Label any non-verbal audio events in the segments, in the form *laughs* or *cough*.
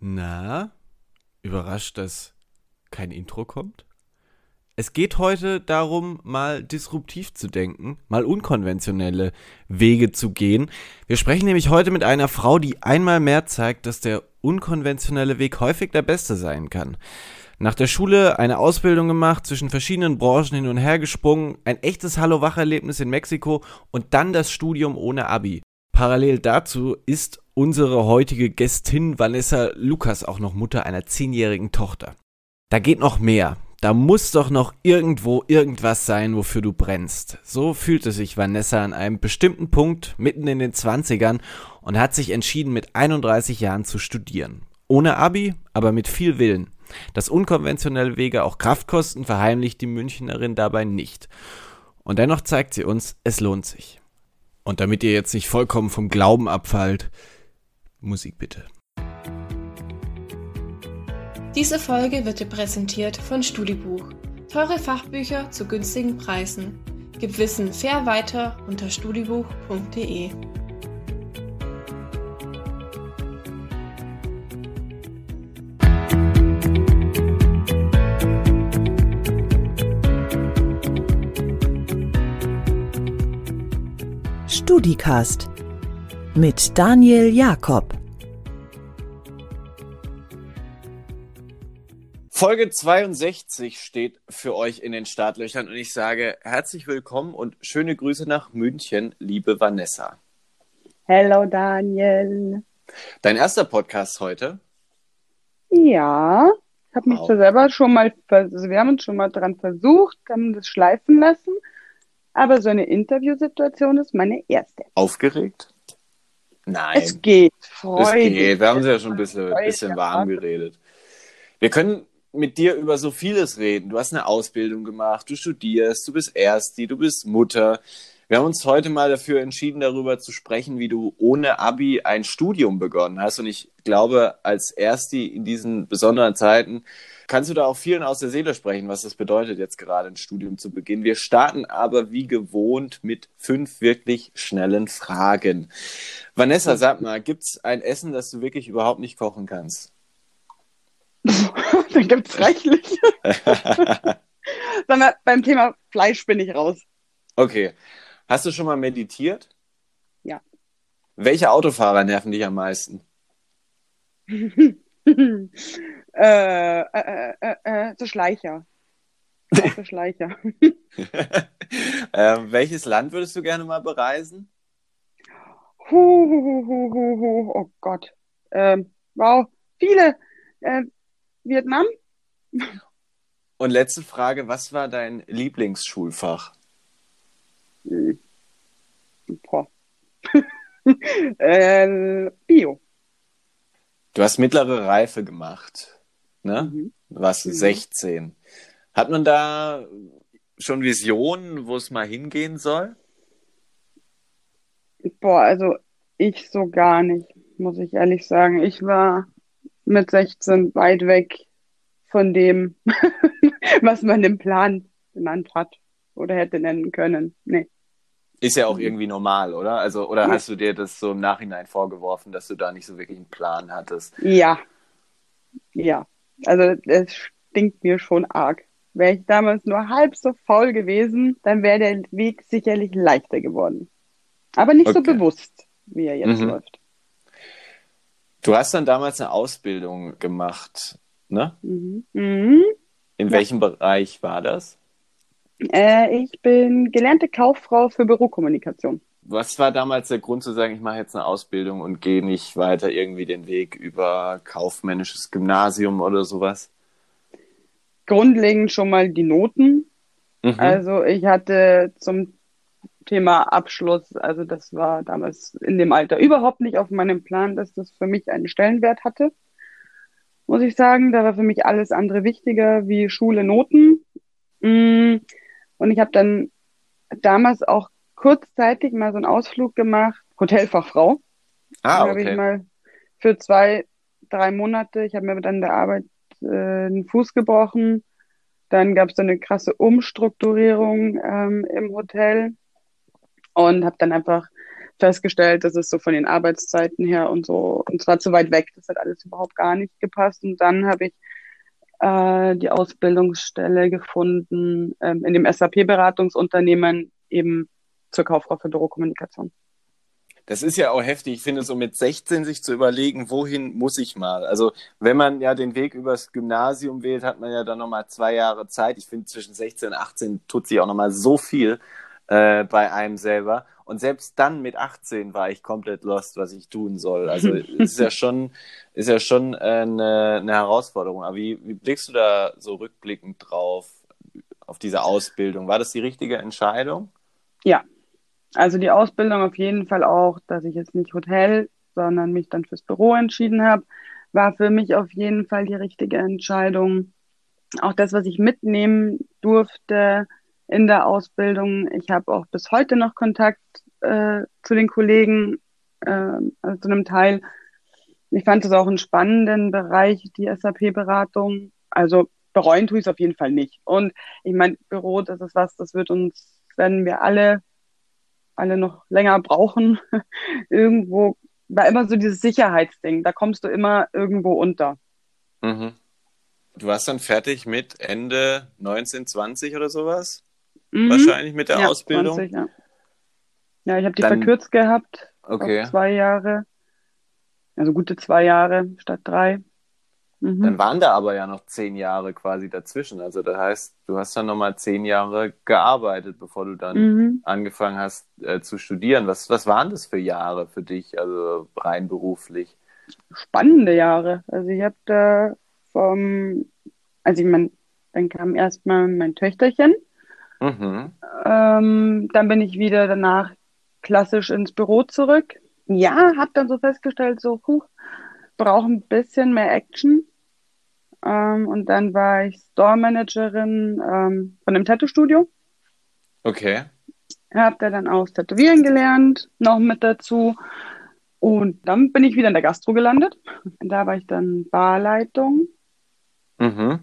Na, überrascht, dass kein Intro kommt? Es geht heute darum, mal disruptiv zu denken, mal unkonventionelle Wege zu gehen. Wir sprechen nämlich heute mit einer Frau, die einmal mehr zeigt, dass der unkonventionelle Weg häufig der beste sein kann. Nach der Schule eine Ausbildung gemacht, zwischen verschiedenen Branchen hin und her gesprungen, ein echtes Hallo-Wach-Erlebnis in Mexiko und dann das Studium ohne Abi. Parallel dazu ist unsere heutige Gästin Vanessa Lukas auch noch Mutter einer zehnjährigen Tochter. Da geht noch mehr. Da muss doch noch irgendwo irgendwas sein, wofür du brennst. So fühlte sich Vanessa an einem bestimmten Punkt mitten in den Zwanzigern und hat sich entschieden, mit 31 Jahren zu studieren. Ohne Abi, aber mit viel Willen. Dass unkonventionelle Wege auch Kraft kosten, verheimlicht die Münchnerin dabei nicht. Und dennoch zeigt sie uns, es lohnt sich. Und damit ihr jetzt nicht vollkommen vom Glauben abfallt, Musik bitte. Diese Folge wird dir präsentiert von Studibuch. Teure Fachbücher zu günstigen Preisen. Gib Wissen fair weiter unter studibuch.de. StudiCast mit Daniel Jakob. Folge 62 steht für euch in den Startlöchern und ich sage herzlich willkommen und schöne Grüße nach München, liebe Vanessa. Hello Daniel. Dein erster Podcast heute? Ja, ich habe mich Wow. zwar selber schon mal, also wir haben uns schon mal dran versucht, haben das schleifen lassen, aber so eine Interviewsituation ist meine erste. Aufgeregt? Nein. Es geht, Es freudig. geht. Wir haben sie ja schon ein bisschen, bisschen warm geredet. Wir können mit dir über so vieles reden. Du hast eine Ausbildung gemacht, du studierst, du bist Ersti, du bist Mutter. Wir haben uns heute mal dafür entschieden, darüber zu sprechen, wie du ohne Abi ein Studium begonnen hast. Und ich glaube, als Ersti in diesen besonderen Zeiten kannst du da auch vielen aus der Seele sprechen, was das bedeutet, jetzt gerade ein Studium zu beginnen. Wir starten aber wie gewohnt mit fünf wirklich schnellen Fragen. Vanessa, sag mal, gibt's ein Essen, das du wirklich überhaupt nicht kochen kannst? *laughs* da gibt's reichlich. *laughs* Sag mal, beim Thema Fleisch bin ich raus. Okay. Hast du schon mal meditiert? Ja. Welche Autofahrer nerven dich am meisten? *laughs* äh, äh, äh, äh, so Schleicher. Auch so Schleicher. *laughs* ähm, welches Land würdest du gerne mal bereisen? Hu, hu, hu, hu, hu. Oh Gott. Ähm, wow, viele. Äh, Vietnam? Und letzte Frage, was war dein Lieblingsschulfach? Hm. Boah. *laughs* äh, Bio. Du hast mittlere Reife gemacht, ne? Mhm. Mhm. 16. Hat man da schon Visionen, wo es mal hingehen soll? Boah, also ich so gar nicht, muss ich ehrlich sagen. Ich war mit 16 weit weg von dem, *laughs* was man im Plan genannt hat oder hätte nennen können. Nee. Ist ja auch Mhm. irgendwie normal, oder? Also, oder Ja. hast du dir das so im Nachhinein vorgeworfen, dass du da nicht so wirklich einen Plan hattest? Ja. Ja. Also es stinkt mir schon arg. Wäre ich damals nur halb so faul gewesen, dann wäre der Weg sicherlich leichter geworden. Aber nicht so Okay. bewusst, wie er jetzt Mhm. läuft. Du hast dann damals eine Ausbildung gemacht, ne? Mhm. Mhm. In Ja. welchem Bereich war das? Äh, ich bin gelernte Kauffrau für Bürokommunikation. Was war damals der Grund zu sagen, ich mache jetzt eine Ausbildung und gehe nicht weiter irgendwie den Weg über kaufmännisches Gymnasium oder sowas? Grundlegend schon mal die Noten. Mhm. Also ich hatte zum Thema Abschluss, also das war damals in dem Alter überhaupt nicht auf meinem Plan, dass das für mich einen Stellenwert hatte. Muss ich sagen, da war für mich alles andere wichtiger wie Schule, Noten. Mm, Und ich habe dann damals auch kurzzeitig mal so einen Ausflug gemacht, Hotelfachfrau. ah, Da habe ich okay. mal für zwei, drei Monate, ich habe mir dann in der Arbeit äh, einen Fuß gebrochen. Dann gab es so eine krasse Umstrukturierung ähm, im Hotel und habe dann einfach festgestellt, dass es so von den Arbeitszeiten her und so, und zwar zu weit weg, das hat alles überhaupt gar nicht gepasst. Und dann habe ich äh, die Ausbildungsstelle gefunden ähm, in dem SAP-Beratungsunternehmen eben zur Kauffrau für Bürokommunikation. Das ist ja auch heftig. Ich finde, so mit 16 sich zu überlegen, wohin muss ich mal? Also, wenn man ja den Weg übers Gymnasium wählt, hat man ja dann nochmal zwei Jahre Zeit. Ich finde, zwischen 16 und 18 tut sich auch nochmal so viel äh, bei einem selber. Und selbst dann mit 18 war ich komplett lost, was ich tun soll. Also, *laughs* ist ja schon, ist ja schon äh, eine, eine Herausforderung. Aber wie, wie blickst du da so rückblickend drauf, auf diese Ausbildung? War das die richtige Entscheidung? Ja, also die Ausbildung auf jeden Fall auch, dass ich jetzt nicht Hotel, sondern mich dann fürs Büro entschieden habe, war für mich auf jeden Fall die richtige Entscheidung. Auch das, was ich mitnehmen durfte in der Ausbildung. Ich habe auch bis heute noch Kontakt äh, zu den Kollegen, äh, also zu einem Teil. Ich fand es auch einen spannenden Bereich, die SAP-Beratung. Also bereuen tue ich es auf jeden Fall nicht. Und ich meine, Büro, das ist was, das wird uns, werden wir alle alle noch länger brauchen. *laughs* irgendwo war immer so dieses Sicherheitsding. Da kommst du immer irgendwo unter. Mhm. Du warst dann fertig mit Ende 1920 oder sowas? Mhm. Wahrscheinlich mit der ja, Ausbildung? 20, ja. ja, ich habe die dann, verkürzt gehabt. Okay. Zwei Jahre. Also gute zwei Jahre statt drei. Mhm. Dann waren da aber ja noch zehn Jahre quasi dazwischen. Also das heißt, du hast dann nochmal zehn Jahre gearbeitet, bevor du dann mhm. angefangen hast äh, zu studieren. Was, was waren das für Jahre für dich, also rein beruflich? Spannende Jahre. Also ich habe da vom, also ich meine, dann kam erstmal mein Töchterchen. Mhm. Ähm, dann bin ich wieder danach klassisch ins Büro zurück. Ja, habe dann so festgestellt, so, puh, brauche ein bisschen mehr Action. Ähm, und dann war ich Store-Managerin ähm, von einem Tattoo-Studio. Okay. Hab da dann auch Tätowieren gelernt, noch mit dazu. Und dann bin ich wieder in der Gastro gelandet. Da war ich dann Barleitung. Mhm.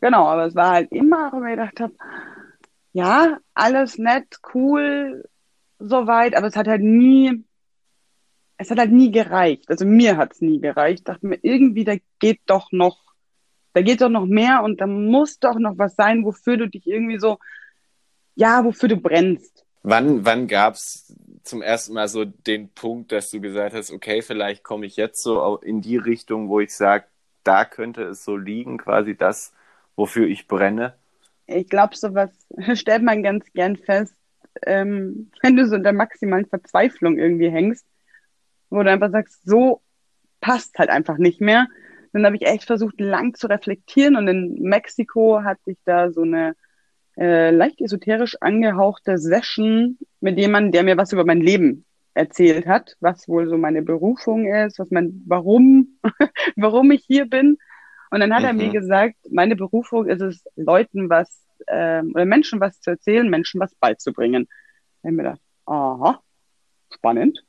Genau, aber es war halt immer, wo ich gedacht habe, ja, alles nett, cool, soweit, aber es hat halt nie es hat halt nie gereicht. Also mir hat es nie gereicht. Ich dachte mir, irgendwie, da geht doch noch, da geht doch noch mehr und da muss doch noch was sein, wofür du dich irgendwie so, ja, wofür du brennst. Wann, wann gab es zum ersten Mal so den Punkt, dass du gesagt hast, okay, vielleicht komme ich jetzt so in die Richtung, wo ich sage, da könnte es so liegen, quasi das, wofür ich brenne? Ich glaube, sowas *laughs* stellt man ganz gern fest, ähm, wenn du so in der maximalen Verzweiflung irgendwie hängst wo du einfach sagst, so passt halt einfach nicht mehr. Dann habe ich echt versucht, lang zu reflektieren und in Mexiko hatte ich da so eine äh, leicht esoterisch angehauchte Session mit jemandem, der mir was über mein Leben erzählt hat, was wohl so meine Berufung ist, was mein, warum, *laughs* warum ich hier bin. Und dann hat mhm. er mir mhm. gesagt, meine Berufung ist es, Leuten was, äh, oder Menschen was zu erzählen, Menschen was beizubringen. Da habe ich mir gedacht, aha, spannend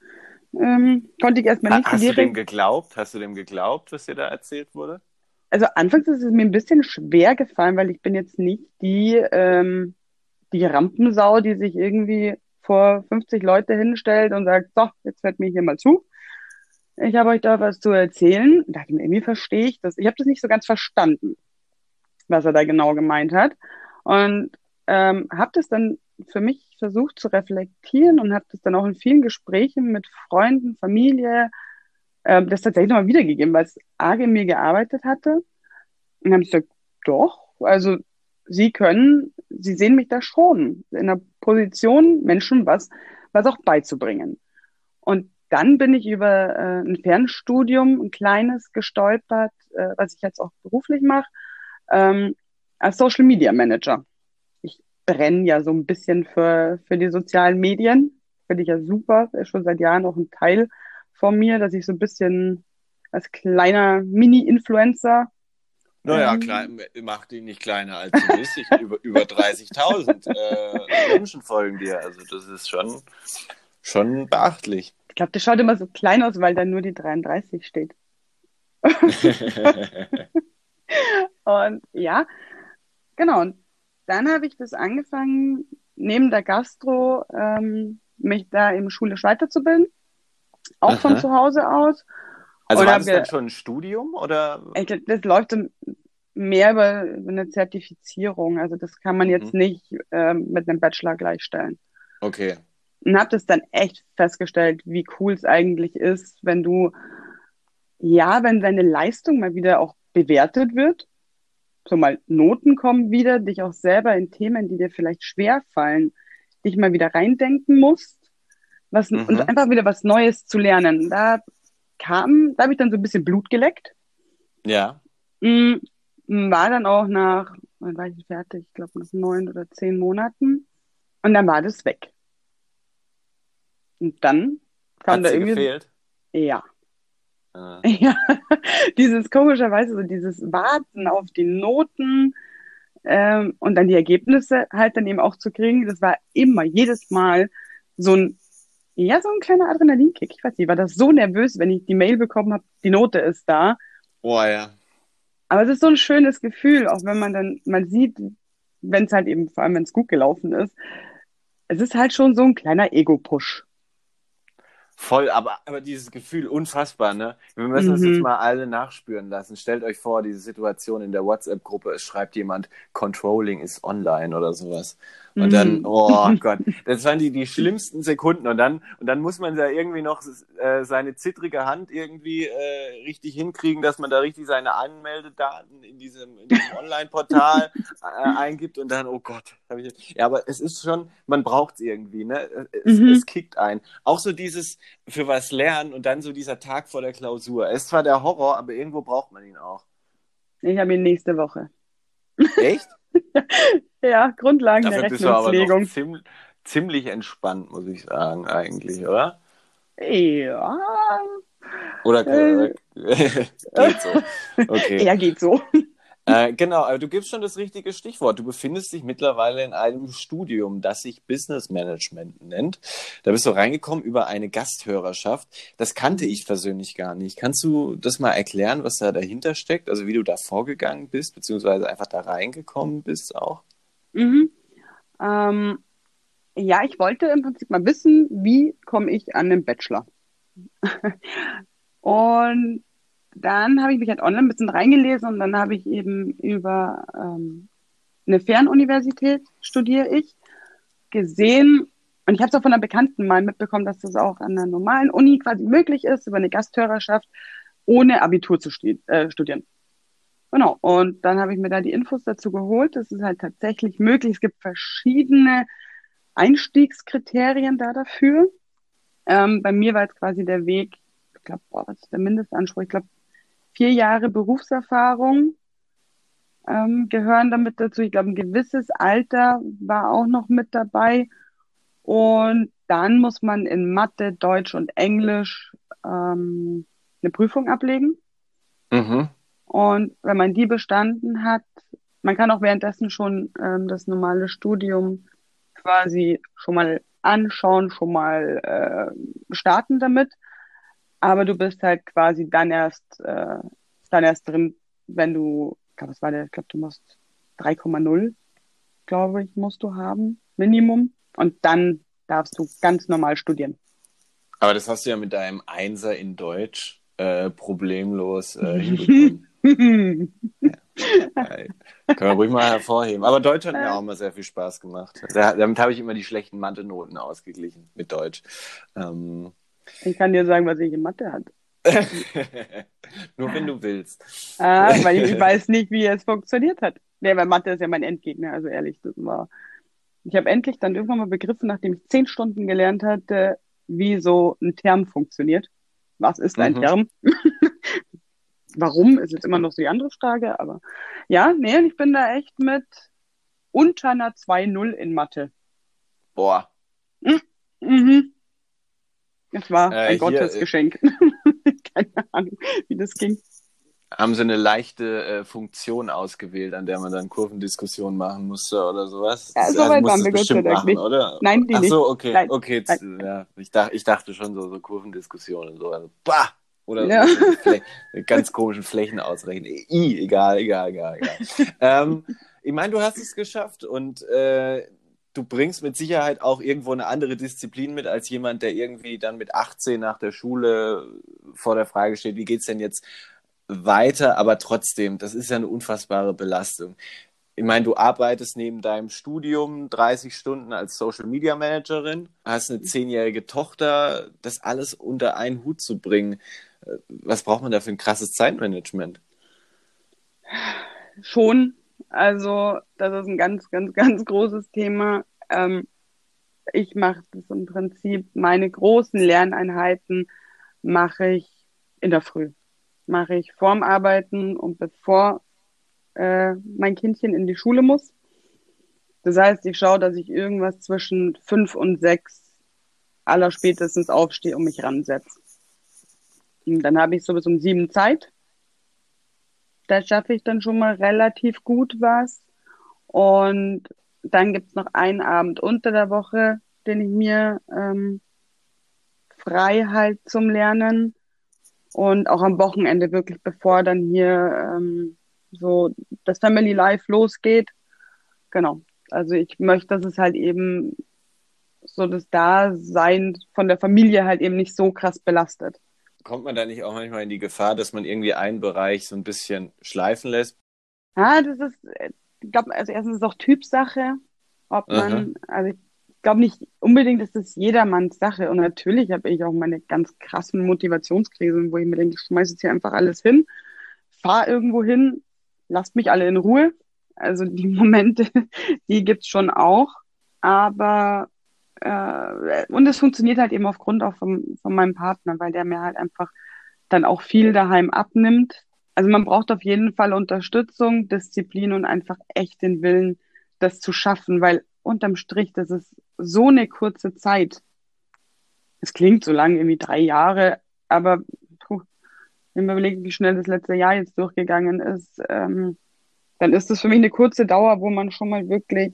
ähm, konnte ich erstmal nicht Hast du dem geglaubt? Hast du dem geglaubt, was dir da erzählt wurde? Also anfangs ist es mir ein bisschen schwer gefallen, weil ich bin jetzt nicht die, ähm, die Rampensau, die sich irgendwie vor 50 Leute hinstellt und sagt, so, jetzt hört mir hier mal zu. Ich habe euch da was zu erzählen. Da dachte ich mir, irgendwie verstehe ich das. Ich habe das nicht so ganz verstanden, was er da genau gemeint hat. Und ähm, habe das dann für mich versucht zu reflektieren und habe das dann auch in vielen Gesprächen mit Freunden, Familie, äh, das tatsächlich nochmal wiedergegeben, weil es arg in mir gearbeitet hatte. Und dann habe ich gesagt, doch, also Sie können, Sie sehen mich da schon in der Position, Menschen was, was auch beizubringen. Und dann bin ich über äh, ein Fernstudium, ein kleines, gestolpert, äh, was ich jetzt auch beruflich mache, ähm, als Social Media Manager brenne ja so ein bisschen für, für die sozialen Medien. Finde ich ja super. Ist schon seit Jahren auch ein Teil von mir, dass ich so ein bisschen als kleiner Mini-Influencer. Naja, ähm, klein, mach die nicht kleiner als du bist. Ich, über über 30.000 äh, Menschen folgen dir. Also das ist schon, schon beachtlich. Ich glaube, das schaut immer so klein aus, weil da nur die 33 steht. *laughs* *laughs* und ja, genau. Und dann habe ich das angefangen, neben der Gastro ähm, mich da im schulisch weiterzubilden. Auch von Aha. zu Hause aus. Also war das ge- dann schon ein Studium oder? Ich, das läuft dann mehr über, über eine Zertifizierung. Also das kann man Mhm. jetzt nicht ähm, mit einem Bachelor gleichstellen. Okay. Und habe das dann echt festgestellt, wie cool es eigentlich ist, wenn du, ja, wenn deine Leistung mal wieder auch bewertet wird, so mal Noten kommen wieder, dich auch selber in Themen, die dir vielleicht schwer fallen, dich mal wieder reindenken musst, was, Mhm. und einfach wieder was Neues zu lernen. Da kam, da habe ich dann so ein bisschen Blut geleckt. Ja. Mm, War dann auch nach, wann war ich fertig? Ich glaube nach neun oder zehn Monaten. Und dann war das weg. Und dann kam Hat da irgendwie, gefehlt? ja, Ah. *laughs* ja, dieses komischerweise so dieses Warten auf die Noten ähm, und dann die Ergebnisse halt dann eben auch zu kriegen, das war immer, jedes Mal so ein, ja, so ein kleiner Adrenalinkick. Ich weiß nicht, ich war das so nervös, wenn ich die Mail bekommen habe, die Note ist da. Oh ja. Aber es ist so ein schönes Gefühl, auch wenn man dann, man sieht, wenn es halt eben, vor allem wenn es gut gelaufen ist, es ist halt schon so ein kleiner Ego-Push. Voll, aber, aber dieses Gefühl unfassbar, ne? Wir müssen Mhm. jetzt mal alle nachspüren lassen. Stellt euch vor, diese Situation in der WhatsApp-Gruppe, es schreibt jemand, Controlling ist online oder sowas. Und Mhm. dann, oh *laughs* Gott, das waren die, die schlimmsten Sekunden. Und dann, und dann muss man da irgendwie noch äh, seine zittrige Hand irgendwie äh, richtig hinkriegen, dass man da richtig seine Anmeldedaten in diesem, in diesem Online-Portal äh, *laughs* eingibt und dann, oh Gott, ich, ja, aber es ist schon, man braucht es irgendwie, ne? Es, Mhm. es kickt ein. Auch so dieses für was lernen und dann so dieser Tag vor der Klausur. Es ist zwar der Horror, aber irgendwo braucht man ihn auch. Ich habe ihn nächste Woche. Echt? *laughs* *laughs* Ja, Grundlagen der Dafür bist du aber noch Rechnungslegung. ziem ziemlich entspannt, muss ich sagen, eigentlich, oder? Ja, Oder Äh. *laughs* geht so. Okay. *laughs* er geht so. *laughs* Äh, genau, aber du gibst schon das richtige Stichwort. Du befindest dich mittlerweile in einem Studium, das sich Business Management nennt. Da bist du reingekommen über eine Gasthörerschaft. Das kannte ich persönlich gar nicht. Kannst du das mal erklären, was da dahinter steckt? Also wie du da vorgegangen bist, beziehungsweise einfach da reingekommen bist auch? Mhm. Ähm, ja, ich wollte im Prinzip mal wissen, wie komme ich an den Bachelor? *laughs* Und dann habe ich mich halt online ein bisschen reingelesen und dann habe ich eben über ähm, eine Fernuniversität studiere ich gesehen und ich habe es auch von einer Bekannten mal mitbekommen, dass das auch an einer normalen Uni quasi möglich ist, über eine Gasthörerschaft ohne Abitur zu stu äh, studieren. Genau. Und dann habe ich mir da die Infos dazu geholt. Das ist halt tatsächlich möglich. Es gibt verschiedene Einstiegskriterien da dafür. Ähm, bei mir war jetzt quasi der Weg, ich glaube, was ist der Mindestanspruch? Ich glaube, vier Jahre Berufserfahrung ähm, gehören damit dazu. Ich glaube, ein gewisses Alter war auch noch mit dabei. Und dann muss man in Mathe, Deutsch und Englisch ähm, eine Prüfung ablegen. Mhm. Und wenn man die bestanden hat, man kann auch währenddessen schon ähm, das normale Studium quasi schon mal anschauen, schon mal äh, starten damit. Aber du bist halt quasi dann erst, äh, dann erst drin, wenn du, ich glaube, was war der, ich glaube, du musst 3,0, glaube ich, musst du haben, Minimum. Und dann darfst du ganz normal studieren. Aber das hast du ja mit deinem Einser in Deutsch äh, problemlos äh, *laughs* hinbekommen. *laughs* Geil. Können wir ruhig mal hervorheben. Aber Deutsch hat mir auch immer sehr viel Spaß gemacht. Da, damit habe ich immer die schlechten Mathe-Noten ausgeglichen mit Deutsch. Ähm, ich kann dir sagen, was ich in Mathe hatte. *laughs* Nur wenn du willst. Ah, weil ich, weiß nicht, wie es funktioniert hat. Nee, weil Mathe ist ja mein Endgegner, also ehrlich, das war. Ich habe endlich dann irgendwann mal begriffen, nachdem ich zehn Stunden gelernt hatte, wie so ein Term funktioniert. Was ist ein Mhm. Term? *laughs* Warum ist jetzt immer noch so die andere Frage, aber ja, nee, ich bin da echt mit unter einer 2-0 in Mathe. Boah. Mhm. Das war Äh, ein hier, Gottesgeschenk. *laughs* Keine Ahnung, wie das ging. Haben sie eine leichte äh, Funktion ausgewählt, an der man dann Kurvendiskussionen machen musste oder sowas? Ja, Das- so weit musst waren wir Gott sei Dank machen, nicht. oder? Nein, die Ach so, nicht. okay, Nein. okay. jetzt, Ja, ich, dachte, ich dachte schon so, so Kurvendiskussionen, so, also, bah! Oder Ja. so, ganz komischen Flächen ausrechnen. I, egal, egal, egal, egal. *laughs* ähm, ich meine, du hast es geschafft und äh, du bringst mit Sicherheit auch irgendwo eine andere Disziplin mit als jemand, der irgendwie dann mit 18 nach der Schule vor der Frage steht, wie geht es denn jetzt weiter, aber trotzdem, das ist ja eine unfassbare Belastung. Ich meine, du arbeitest neben deinem Studium 30 Stunden als Social Media Managerin, hast eine zehnjährige Tochter, das alles unter einen Hut zu bringen. Was braucht man da für ein krasses Zeitmanagement? Schon. Also, das ist ein ganz, ganz, ganz großes Thema. Ähm, ich mache das im Prinzip, meine großen Lerneinheiten mache ich in der Früh. Mache ich vorm Arbeiten und bevor äh, mein Kindchen in die Schule muss. Das heißt, ich schaue, dass ich irgendwas zwischen fünf und sechs allerspätestens aufstehe und mich ransetze. Dann habe ich so bis um sieben Zeit. Da schaffe ich dann schon mal relativ gut was. Und dann gibt's noch einen Abend unter der Woche, den ich mir ähm, frei halt zum Lernen. Und auch am Wochenende wirklich, bevor dann hier ähm, so das Family Life losgeht. Genau. Also ich möchte, dass es halt eben so das Dasein von der Familie halt eben nicht so krass belastet kommt man da nicht auch manchmal in die Gefahr, dass man irgendwie einen Bereich so ein bisschen schleifen lässt? Ja, das ist, ich glaube, also erstens ist es auch Typsache, ob man, Aha. also ich glaube nicht unbedingt, dass das jedermanns Sache. Und natürlich habe ich auch meine ganz krassen Motivationskrisen, wo ich mir denke, ich schmeiße jetzt hier einfach alles hin, fahr irgendwo hin, lasst mich alle in Ruhe. Also die *laughs* Momente, die gibt's schon auch. Aber äh, und es funktioniert halt eben aufgrund auch von, von meinem Partner, weil der mir halt einfach dann auch viel daheim abnimmt. Also man braucht auf jeden Fall Unterstützung, Disziplin und einfach echt den Willen, das zu schaffen, weil unterm Strich, das ist so eine kurze Zeit. Es klingt so lang, irgendwie drei Jahre, aber puh, wenn man überlegt, wie schnell das letzte Jahr jetzt durchgegangen ist, ähm, dann ist das für mich eine kurze Dauer, wo man schon mal wirklich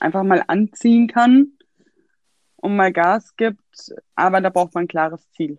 einfach mal anziehen kann und mal Gas gibt, aber da braucht man ein klares Ziel.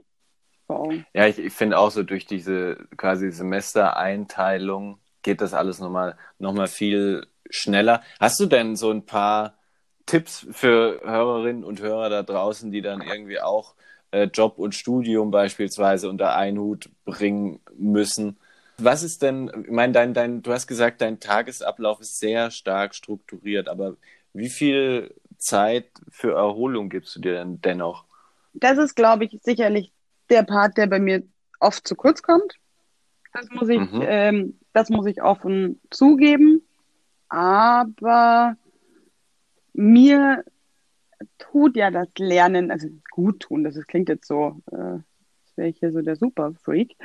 Ja, ich, ich finde auch so durch diese quasi Semestereinteilung geht das alles nochmal noch mal viel schneller. Hast du denn so ein paar Tipps für Hörerinnen und Hörer da draußen, die dann irgendwie auch äh, Job und Studium beispielsweise unter einen Hut bringen müssen? Was ist denn, ich meine, dein, dein, du hast gesagt, dein Tagesablauf ist sehr stark strukturiert, aber wie viel Zeit für Erholung gibst du dir denn dennoch? Das ist, glaube ich, sicherlich der Part, der bei mir oft zu kurz kommt. Das muss ich, mhm. ähm, das muss ich offen zugeben. Aber mir tut ja das Lernen, also gut tun, das klingt jetzt so, äh, als wäre ich hier so der Superfreak.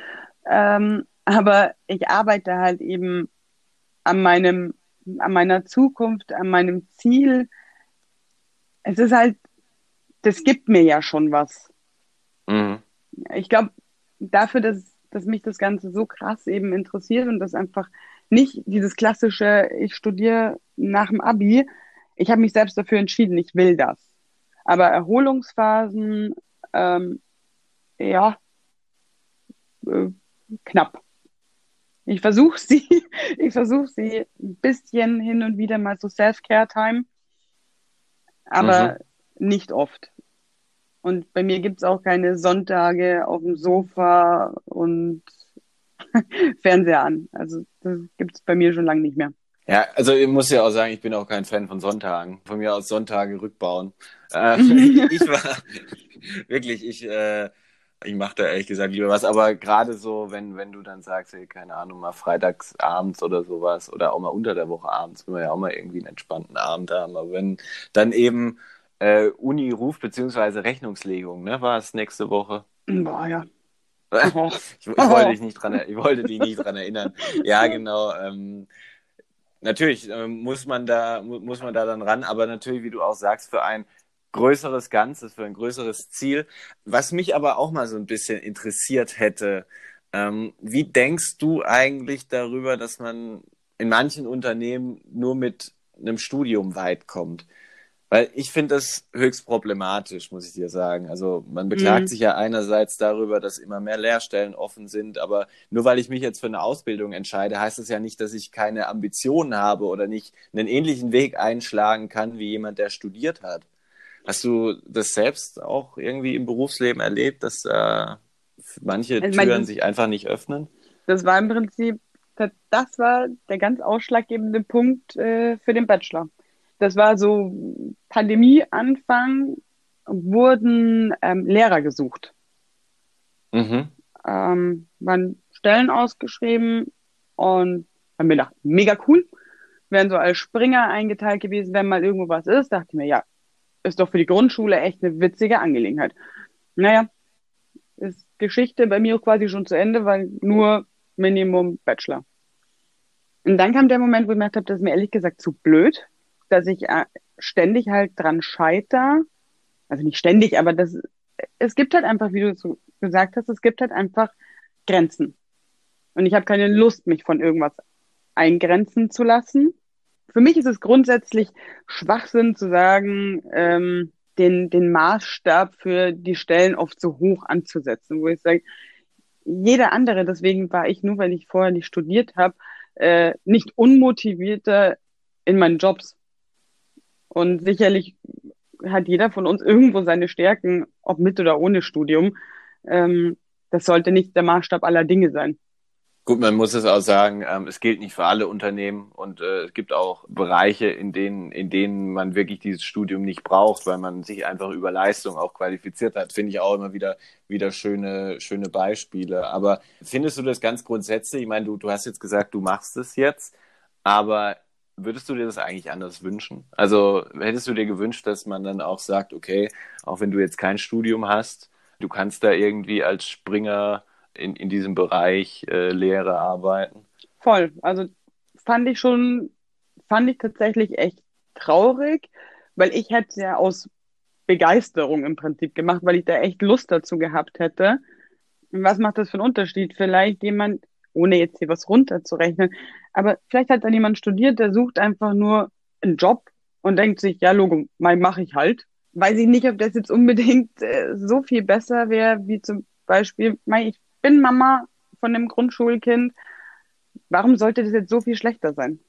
Ähm, aber ich arbeite halt eben an meinem an meiner Zukunft, an meinem Ziel. Es ist halt, das gibt mir ja schon was. Mhm. Ich glaube, dafür, dass, dass mich das Ganze so krass eben interessiert und das einfach nicht dieses klassische, ich studiere nach dem Abi. Ich habe mich selbst dafür entschieden, ich will das. Aber Erholungsphasen, ähm, ja, äh, knapp. Ich versuche sie, *laughs* ich versuche sie ein bisschen hin und wieder mal so Self-Care-Time, aber mhm. nicht oft. Und bei mir gibt's auch keine Sonntage auf dem Sofa und *laughs* Fernseher an. Also das gibt's bei mir schon lange nicht mehr. Ja, also ich muss ja auch sagen, ich bin auch kein Fan von Sonntagen. Von mir aus Sonntage rückbauen. Äh, *laughs* ich war wirklich, ich äh, ich mache da ehrlich gesagt lieber was, aber gerade so, wenn, wenn du dann sagst, hey, keine Ahnung, mal freitags abends oder sowas oder auch mal unter der Woche abends, will man ja auch mal irgendwie einen entspannten Abend haben. Aber wenn dann eben äh, Uni ruft, beziehungsweise Rechnungslegung, ne, war es nächste Woche? Boah, ja. *laughs* ich, ich, wollte dich nicht dran, ich wollte dich nicht dran erinnern. Ja, genau. Ähm, natürlich ähm, muss man da muss man da dann ran, aber natürlich, wie du auch sagst, für ein größeres Ganzes, für ein größeres Ziel. Was mich aber auch mal so ein bisschen interessiert hätte, ähm, wie denkst du eigentlich darüber, dass man in manchen Unternehmen nur mit einem Studium weit kommt? Weil ich finde das höchst problematisch, muss ich dir sagen. Also man beklagt mhm. sich ja einerseits darüber, dass immer mehr Lehrstellen offen sind, aber nur weil ich mich jetzt für eine Ausbildung entscheide, heißt das ja nicht, dass ich keine Ambitionen habe oder nicht einen ähnlichen Weg einschlagen kann wie jemand, der studiert hat. Hast du das selbst auch irgendwie im Berufsleben erlebt, dass äh, manche also Türen sich einfach nicht öffnen? Das war im Prinzip, das war der ganz ausschlaggebende Punkt äh, für den Bachelor das war so Pandemieanfang, wurden ähm, Lehrer gesucht. Mhm. Ähm, waren Stellen ausgeschrieben und haben mir gedacht, mega cool. Wären so als Springer eingeteilt gewesen, wenn mal irgendwo was ist, dachte ich mir, ja, ist doch für die Grundschule echt eine witzige Angelegenheit. Naja, ist Geschichte bei mir quasi schon zu Ende, weil nur Minimum Bachelor. Und dann kam der Moment, wo ich gemerkt habe, das ist mir ehrlich gesagt zu blöd dass ich äh, ständig halt dran scheiter. Also nicht ständig, aber das, es gibt halt einfach, wie du gesagt hast, es gibt halt einfach Grenzen. Und ich habe keine Lust, mich von irgendwas eingrenzen zu lassen. Für mich ist es grundsätzlich Schwachsinn zu sagen, ähm, den, den Maßstab für die Stellen oft so hoch anzusetzen, wo ich sage, jeder andere, deswegen war ich nur, weil ich vorher nicht studiert habe, äh, nicht unmotivierter in meinen Jobs. Und sicherlich hat jeder von uns irgendwo seine Stärken, ob mit oder ohne Studium. Ähm, das sollte nicht der Maßstab aller Dinge sein. Gut, man muss es auch sagen, ähm, es gilt nicht für alle Unternehmen und äh, es gibt auch Bereiche, in denen, in denen man wirklich dieses Studium nicht braucht, weil man sich einfach über Leistung auch qualifiziert hat. Finde ich auch immer wieder, wieder schöne, schöne Beispiele. Aber findest du das ganz grundsätzlich? Ich meine, du, du hast jetzt gesagt, du machst es jetzt, aber würdest du dir das eigentlich anders wünschen? Also hättest du dir gewünscht, dass man dann auch sagt, okay, auch wenn du jetzt kein Studium hast, du kannst da irgendwie als Springer in, in diesem Bereich äh, Lehre arbeiten? Voll. Also fand ich schon, fand ich tatsächlich echt traurig, weil ich hätte es ja aus Begeisterung im Prinzip gemacht, weil ich da echt Lust dazu gehabt hätte. Was macht das für einen Unterschied? Vielleicht jemand, ohne jetzt hier was runterzurechnen. Aber vielleicht hat dann jemand studiert, der sucht einfach nur einen Job und denkt sich, ja, Logo, mal mache ich halt. Weiß ich nicht, ob das jetzt unbedingt äh, so viel besser wäre, wie zum Beispiel, mein, ich bin Mama von einem Grundschulkind. Warum sollte das jetzt so viel schlechter sein?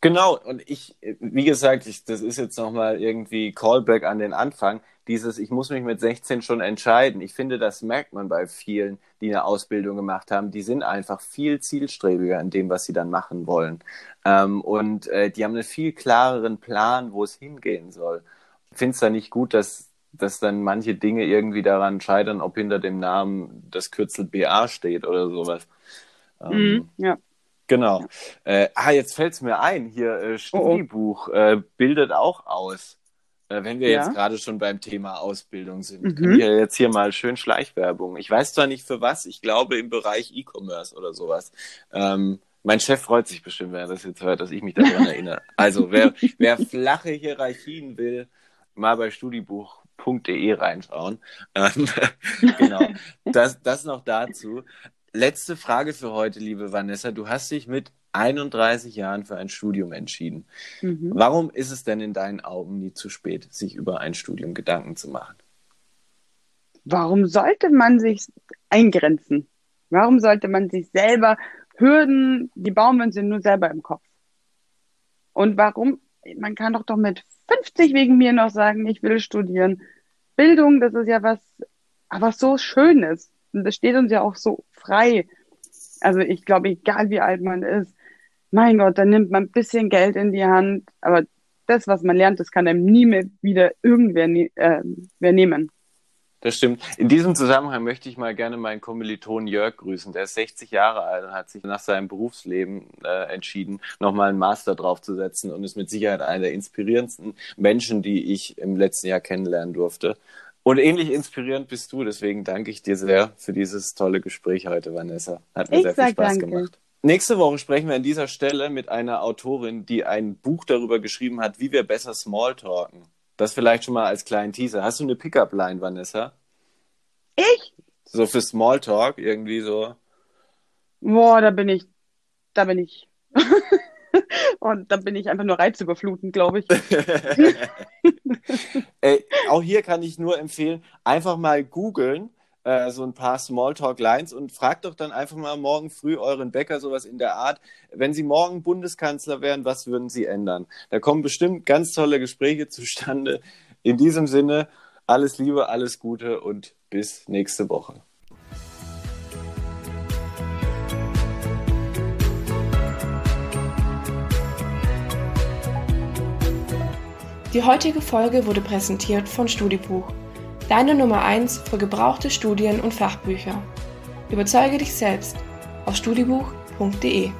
Genau, und ich, wie gesagt, ich, das ist jetzt nochmal irgendwie Callback an den Anfang dieses, ich muss mich mit 16 schon entscheiden. Ich finde, das merkt man bei vielen, die eine Ausbildung gemacht haben. Die sind einfach viel zielstrebiger in dem, was sie dann machen wollen. Ähm, und äh, die haben einen viel klareren Plan, wo es hingehen soll. Ich finde es da nicht gut, dass, dass dann manche Dinge irgendwie daran scheitern, ob hinter dem Namen das Kürzel BA steht oder sowas. Ähm, mm, ja. Genau. Ja. Äh, ah, jetzt fällt es mir ein, hier äh, Studibuch oh, oh. Äh, bildet auch aus. Äh, wenn wir ja. jetzt gerade schon beim Thema Ausbildung sind, mhm. können wir jetzt hier mal schön Schleichwerbung. Ich weiß zwar nicht für was, ich glaube im Bereich E-Commerce oder sowas. Ähm, mein Chef freut sich bestimmt, wenn er das jetzt hört, dass ich mich daran *laughs* erinnere. Also, wer, wer flache Hierarchien will, mal bei studibuch.de reinschauen. Ähm, *laughs* genau. Das, das noch dazu. Letzte Frage für heute, liebe Vanessa. Du hast dich mit 31 Jahren für ein Studium entschieden. Mhm. Warum ist es denn in deinen Augen nie zu spät, sich über ein Studium Gedanken zu machen? Warum sollte man sich eingrenzen? Warum sollte man sich selber Hürden, die bauen wir uns nur selber im Kopf? Und warum? Man kann doch doch mit 50 wegen mir noch sagen, ich will studieren. Bildung, das ist ja was, was so Schönes. Und das steht uns ja auch so frei. Also ich glaube, egal wie alt man ist, mein Gott, dann nimmt man ein bisschen Geld in die Hand, aber das, was man lernt, das kann einem nie mehr wieder irgendwer ne äh, wer nehmen. Das stimmt. In diesem Zusammenhang möchte ich mal gerne meinen Kommiliton Jörg grüßen. Der ist 60 Jahre alt und hat sich nach seinem Berufsleben äh, entschieden, nochmal einen Master draufzusetzen und ist mit Sicherheit einer der inspirierendsten Menschen, die ich im letzten Jahr kennenlernen durfte. Und ähnlich inspirierend bist du, deswegen danke ich dir sehr für dieses tolle Gespräch heute, Vanessa. Hat mir ich sehr viel Spaß danke. gemacht. Nächste Woche sprechen wir an dieser Stelle mit einer Autorin, die ein Buch darüber geschrieben hat, wie wir besser Smalltalken. Das vielleicht schon mal als kleinen Teaser. Hast du eine Pickup-Line, Vanessa? Ich? So für Smalltalk irgendwie so. Boah, da bin ich, da bin ich. *laughs* Und dann bin ich einfach nur reizüberflutend, glaube ich. *laughs* Ey, auch hier kann ich nur empfehlen, einfach mal googeln, äh, so ein paar Smalltalk-Lines und fragt doch dann einfach mal morgen früh euren Bäcker sowas in der Art, wenn Sie morgen Bundeskanzler wären, was würden Sie ändern? Da kommen bestimmt ganz tolle Gespräche zustande. In diesem Sinne, alles Liebe, alles Gute und bis nächste Woche. Die heutige Folge wurde präsentiert von Studibuch, deine Nummer 1 für gebrauchte Studien und Fachbücher. Überzeuge dich selbst auf studibuch.de.